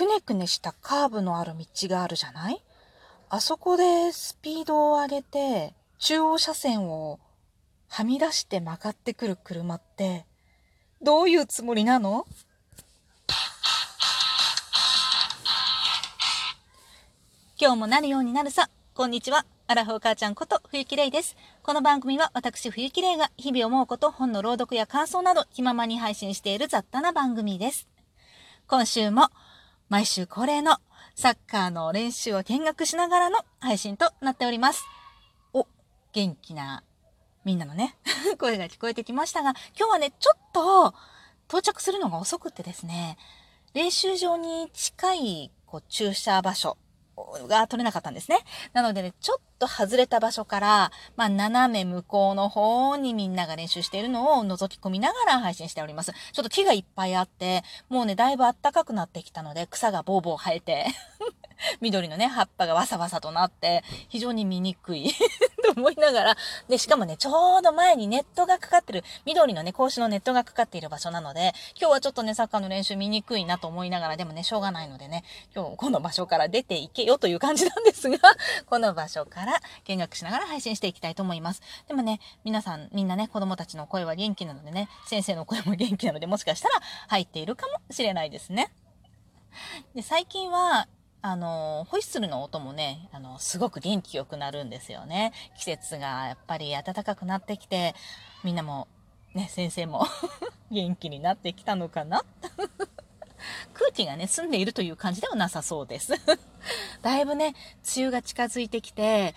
くねくねしたカーブのある道があるじゃない？あそこでスピードを上げて、中央車線をはみ出して曲がってくる車って、どういうつもりなの？今日もなるようになるさ。こんにちは。アラフォー母ちゃんこと冬木玲です。この番組は私冬木玲が日々思うこと本の朗読や感想など気ままに配信している雑多な番組です。今週も毎週恒例のサッカーの練習を見学しながらの配信となっております。お、元気なみんなのね、声が聞こえてきましたが、今日はね、ちょっと到着するのが遅くってですね、練習場に近いこう駐車場所が取れなかったんですね。なのでね、ちょっと外れた場所から、まあ、斜め向こうの方にみんなが練習しているのを覗き込みながら配信しております。ちょっと木がいっぱいあって、もうね、だいぶ暖かくなってきたので、草がボーボー生えて 緑のね、葉っぱがわさわさとなって、非常に見にくい と思いながら、で、しかもね、ちょうど前にネットがかかってる、緑のね、格子のネットがかかっている場所なので、今日はちょっとね、サッカーの練習見にくいなと思いながら、でもね、しょうがないのでね、今日この場所から出ていけよという感じなんですが、この場所から見学しながら配信していきたいと思います。でもね、皆さん、みんなね、子供たちの声は元気なのでね、先生の声も元気なので、もしかしたら入っているかもしれないですね。で最近はあの、ホイッスルの音もね、あの、すごく元気よくなるんですよね。季節がやっぱり暖かくなってきて、みんなも、ね、先生も 元気になってきたのかな？空気がね、澄んでいるという感じではなさそうです だいぶね、梅雨が近づいてきて、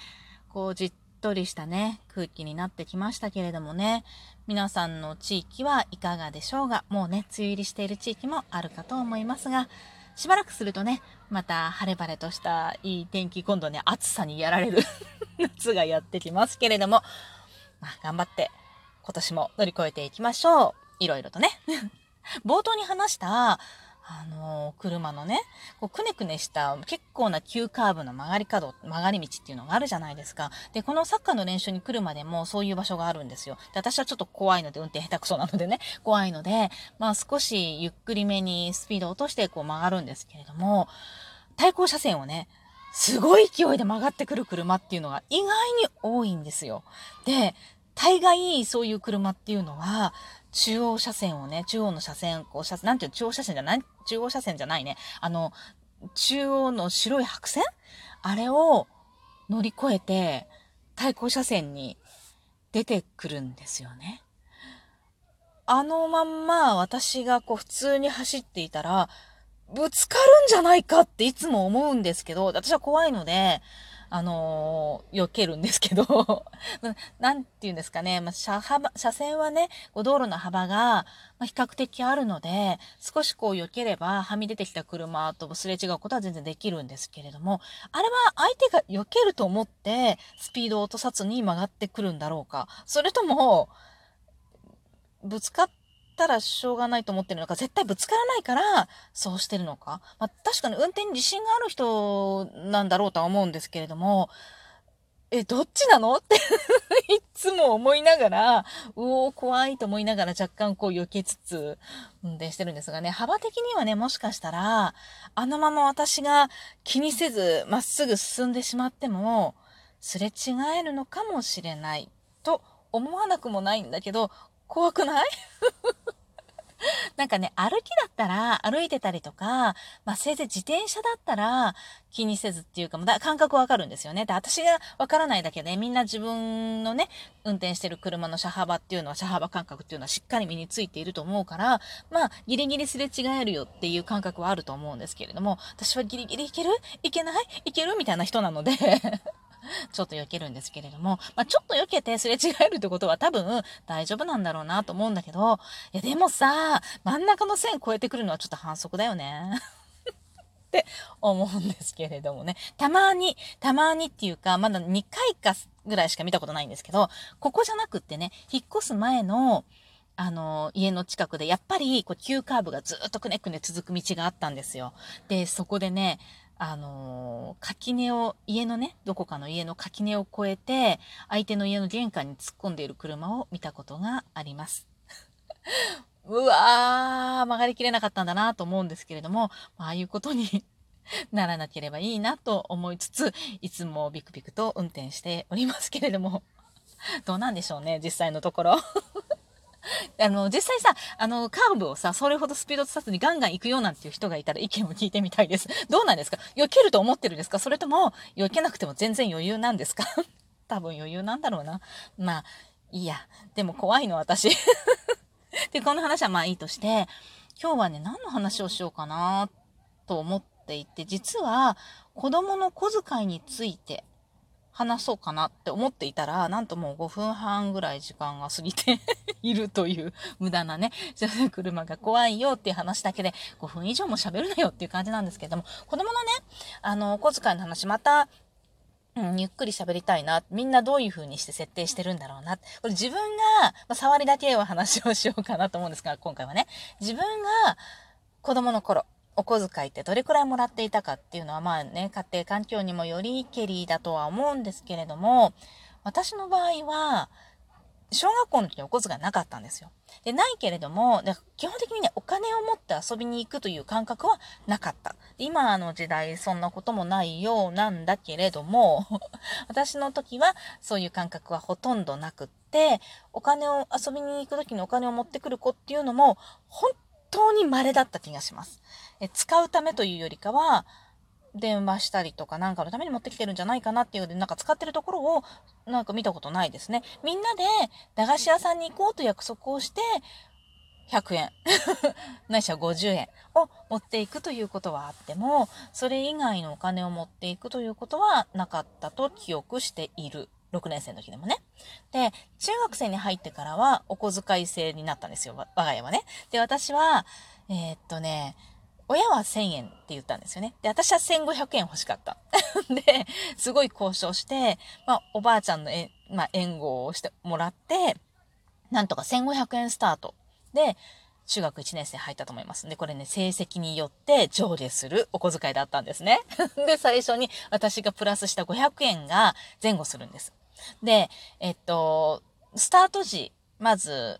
こう、じっとりしたね、空気になってきましたけれどもね、皆さんの地域はいかがでしょうが、もうね、梅雨入りしている地域もあるかと思いますが、しばらくするとね、また晴れ晴れとしたいい天気、今度ね、暑さにやられる 夏がやってきますけれども、まあ、頑張って今年も乗り越えていきましょう。いろいろとね。冒頭に話した、あのー、車のね、こうくねくねした結構な急カーブの曲がり角、曲がり道っていうのがあるじゃないですか。で、このサッカーの練習に来るまでもそういう場所があるんですよ。で、私はちょっと怖いので、運転下手くそなのでね、怖いので、まあ少しゆっくりめにスピードを落としてこう曲がるんですけれども、対向車線をね、すごい勢いで曲がってくる車っていうのが意外に多いんですよ。で、大概そういう車っていうのは、中央車線をね、中央の車線、こう、車なんていう中央車線じゃない、中央車線じゃないね。あの、中央の白い白線？あれを乗り越えて、対向車線に出てくるんですよね。あのまんま私がこう普通に走っていたら、ぶつかるんじゃないかっていつも思うんですけど、私は怖いので、あのー、避けるんですけど、なんて言うんですかね、まあ、車幅、車線はね、道路の幅が、ま、比較的あるので、少しこう避ければ、はみ出てきた車とすれ違うことは全然できるんですけれども、あれは相手が避けると思って、スピードを落とさずに曲がってくるんだろうか。それとも、ぶつかってたらしょうがないと思ってるのか、絶対ぶつからないから、そうしてるのか。まあ、確かに運転に自信がある人なんだろうとは思うんですけれども、え、どっちなの？っていつも思いながら、うおー、怖いと思いながら若干こう避けつつ、運転してるんですがね、幅的にはね、もしかしたら、あのまま私が気にせずまっすぐ進んでしまっても、すれ違えるのかもしれないと思わなくもないんだけど、怖くない？なんかね、歩きだったら、歩いてたりとか、まあ、せいぜい自転車だったら、気にせずっていうか、だ感覚わかるんですよね。で、私がわからないだけで、みんな自分のね、運転してる車の車幅っていうのは、車幅感覚っていうのはしっかり身についていると思うから、まあ、ギリギリすれ違えるよっていう感覚はあると思うんですけれども、私はギリギリいける？いけない？いける？みたいな人なので。ちょっと避けるんですけれども、まあ、ちょっと避けてすれ違えるってことは多分大丈夫なんだろうなと思うんだけど、いやでもさ、真ん中の線越えてくるのはちょっと反則だよね。って思うんですけれどもね。たまに、たまにっていうか、まだ2回かぐらいしか見たことないんですけど、ここじゃなくってね、引っ越す前の、あの、家の近くで、やっぱり、こう、急カーブがずっとくねくね続く道があったんですよ。で、そこでね、あのー、垣根を、家のね、どこかの家の垣根を越えて、相手の家の玄関に突っ込んでいる車を見たことがあります。うわー、曲がりきれなかったんだなと思うんですけれども、ああいうことにならなければいいなと思いつつ、いつもビクビクと運転しておりますけれども、どうなんでしょうね、実際のところ。あの、実際さ、あの、カーブをさ、それほどスピード出さずにガンガン行くようなんていう人がいたら意見を聞いてみたいです。どうなんですか？避けると思ってるんですか？それとも、避けなくても全然余裕なんですか？多分余裕なんだろうな。まあ、いいや。でも怖いの、私。で、この話はまあいいとして、今日はね、何の話をしようかなと思っていて、実は子供の小遣いについて話そうかなって思っていたら、なんともう5分半ぐらい時間が過ぎて いるという無駄なね、車が怖いよっていう話だけで5分以上も喋るなよっていう感じなんですけれども、子供のね、あの、お小遣いの話またうん、ゆっくり喋りたいな。みんなどういう風にして設定してるんだろうな。これ自分が、まあ、触りだけは話をしようかなと思うんですが、今回はね。自分が子供の頃、お小遣いってどれくらいもらっていたかっていうのは、まあね、家庭環境にもよりけりだとは思うんですけれども、私の場合は、小学校の時にお小遣いなかったんですよ。で、ないけれども、基本的にね、お金を持って遊びに行くという感覚はなかった。今の時代、そんなこともないようなんだけれども、私の時はそういう感覚はほとんどなくって、お金を遊びに行く時にお金を持ってくる子っていうのも、本当に稀だった気がします。え使うためというよりかは、電話したりとかなんかのために持ってきてるんじゃないかなっていうので、なんか使ってるところをなんか見たことないですね。みんなで駄菓子屋さんに行こうと約束をして、100円、ないしは50円を持っていくということはあっても、それ以外のお金を持っていくということはなかったと記憶している。6年生の時でもね。で、中学生に入ってからはお小遣い制になったんですよ。我が家はね。で、私は、えー、っとね、親は1000円って言ったんですよね。で、私は1500円欲しかった。で、すごい交渉して、まあ、おばあちゃんのえ、まあ、援護をしてもらって、なんとか1500円スタートで、中学1年生入ったと思います。で、これね、成績によって上下するお小遣いだったんですね。で、最初に私がプラスした500円が前後するんです。で、えっと、スタート時、まず、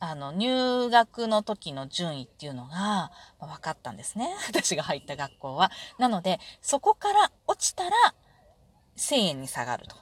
あの、入学の時の順位っていうのが分かったんですね。私が入った学校は。なので、そこから落ちたら1000円に下がると。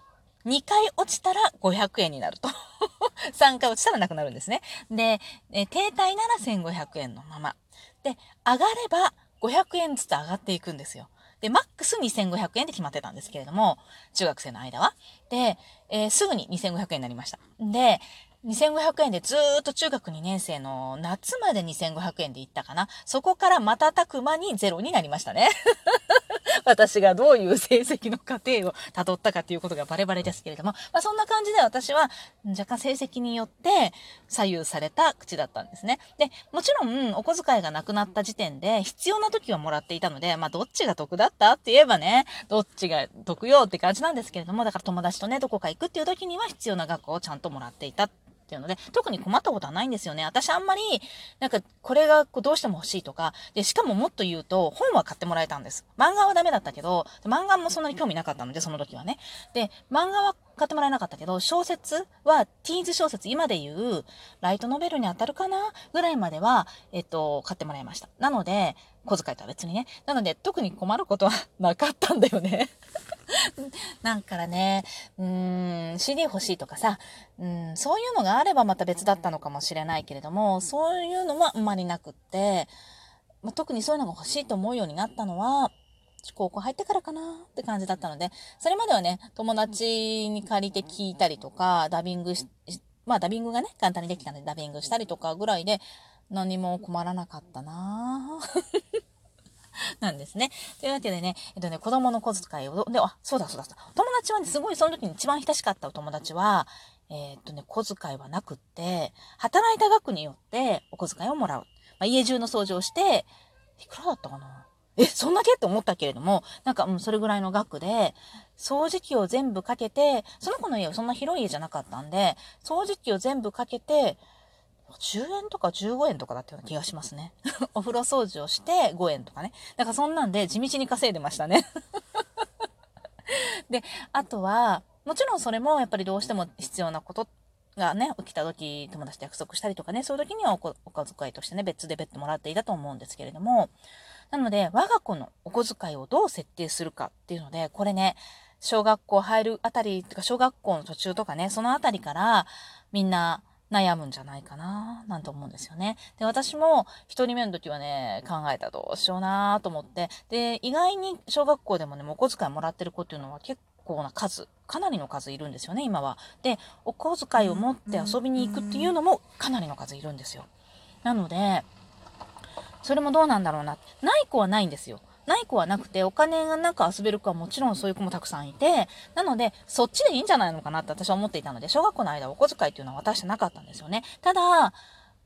2回落ちたら500円になると。3回落ちたらなくなるんですね。で、え停滞なら1500円のまま。で、上がれば500円ずつ上がっていくんですよ。で、マックス2500円で決まってたんですけれども、中学生の間は。で、えー、すぐに2500円になりました。で、2500円でずーっと中学2年生の夏まで2500円で行ったかな。そこから瞬く間にゼロになりましたね。私がどういう成績の過程を辿ったかっていうことがバレバレですけれども、まあ、そんな感じで私は若干成績によって左右された口だったんですね。で、もちろんお小遣いがなくなった時点で必要な時はもらっていたので、まあどっちが得だったって言えばね、どっちが得よって感じなんですけれども、だから友達とね、どこか行くっていう時には必要な学校をちゃんともらっていたっていうので、特に困ったことはないんですよね。私あんまり、なんか、これがどうしても欲しいとか、で、しかももっと言うと、本は買ってもらえたんです。漫画はダメだったけど、漫画もそんなに興味なかったので、その時はね。で、漫画は買ってもらえなかったけど、小説は、ティーズ小説、今で言う、ライトノベルに当たるかな？ぐらいまでは、えっと、買ってもらいました。なので、小遣いとは別にね。なので、特に困ることはなかったんだよね なんからね、うーん、CD 欲しいとかさ、うん、そういうのがあればまた別だったのかもしれないけれども、そういうのはあんまりなくって、まあ、特にそういうのが欲しいと思うようになったのは、高校入ってからかなって感じだったので、それまではね、友達に借りて聞いたりとか、ダビングし、まあダビングがね、簡単にできたのでダビングしたりとかぐらいで、何も困らなかったな なんですね。というわけでね、えっとね、子供の小遣いを、で、あ、そうだそうだそうだ。友達はね、すごいその時に一番親しかったお友達は、えー、っとね、小遣いはなくって、働いた額によってお小遣いをもらう。まあ、家中の掃除をして、いくらだったかなえ、そんだけ？って思ったけれども、なんか、うん、それぐらいの額で、掃除機を全部かけて、その子の家はそんな広い家じゃなかったんで、掃除機を全部かけて、10円とか15円とかだったような気がしますね。お風呂掃除をして5円とかね。だからそんなんで地道に稼いでましたね。で、あとは、もちろんそれもやっぱりどうしても必要なことがね、起きた時、友達と約束したりとかね、そういう時にはおお小遣いとしてね、別で別途もらっていたと思うんですけれども、なので、我が子のお小遣いをどう設定するかっていうので、これね、小学校入るあたり、とか小学校の途中とかね、そのあたりからみんな悩むんじゃないかな、なんて思うんですよね。で、私も一人目の時はね、考えたどうしようなと思って、で、意外に小学校でもね、お小遣いもらってる子っていうのは結構な数、かなりの数いるんですよね、今は。で、お小遣いを持って遊びに行くっていうのもかなりの数いるんですよ。なので、それもどうなんだろうな。ない子はないんですよ。ない子はなくて、お金がなく遊べる子はもちろんそういう子もたくさんいて、なので、そっちでいいんじゃないのかなって私は思っていたので、小学校の間お小遣いっていうのは渡してなかったんですよね。ただ、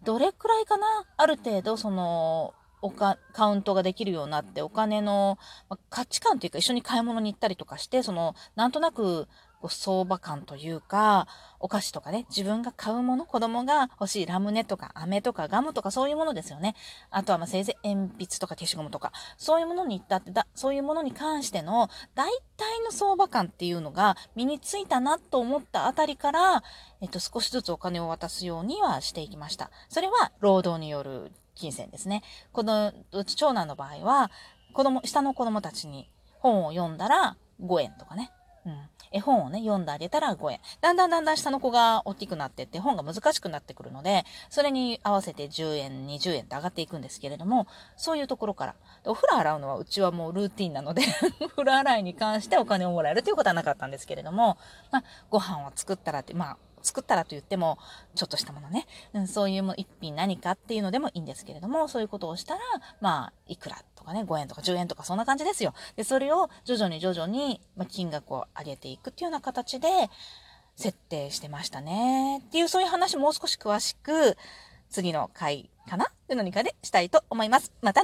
どれくらいかな？ある程度、その、おか、カウントができるようになって、お金の、ま価値観というか一緒に買い物に行ったりとかして、その、なんとなく、こう相場感というか、お菓子とかね、自分が買うもの、子供が欲しいラムネとか飴とかガムとかそういうものですよね。あとはまあせいぜい鉛筆とか消しゴムとか、そういうものに行ったってだ、そういうものに関しての大体の相場感っていうのが身についたなと思ったあたりから、えっと少しずつお金を渡すようにはしていきました。それは労働による金銭ですね。この、うち長男の場合は、子供、下の子供たちに本を読んだら5円とかね。うん。絵本をね、読んであげたら5円。だんだんだんだん下の子が大きくなってって本が難しくなってくるので、それに合わせて10円、20円って上がっていくんですけれども、そういうところから。お風呂洗うのはうちはもうルーティンなので、お 風呂洗いに関してお金をもらえるということはなかったんですけれども、まあ、ご飯を作ったらって、まあ、作ったらと言っても、ちょっとしたものね、うん、そういうも一品何かっていうのでもいいんですけれども、そういうことをしたら、まあ、いくらとかね、5円とか10円とかそんな感じですよ。で、それを徐々に徐々に、まあ、金額を上げていくっていうような形で設定してましたね。っていう、そういう話もう少し詳しく、次の回かな？っていうのにかでしたいと思います。また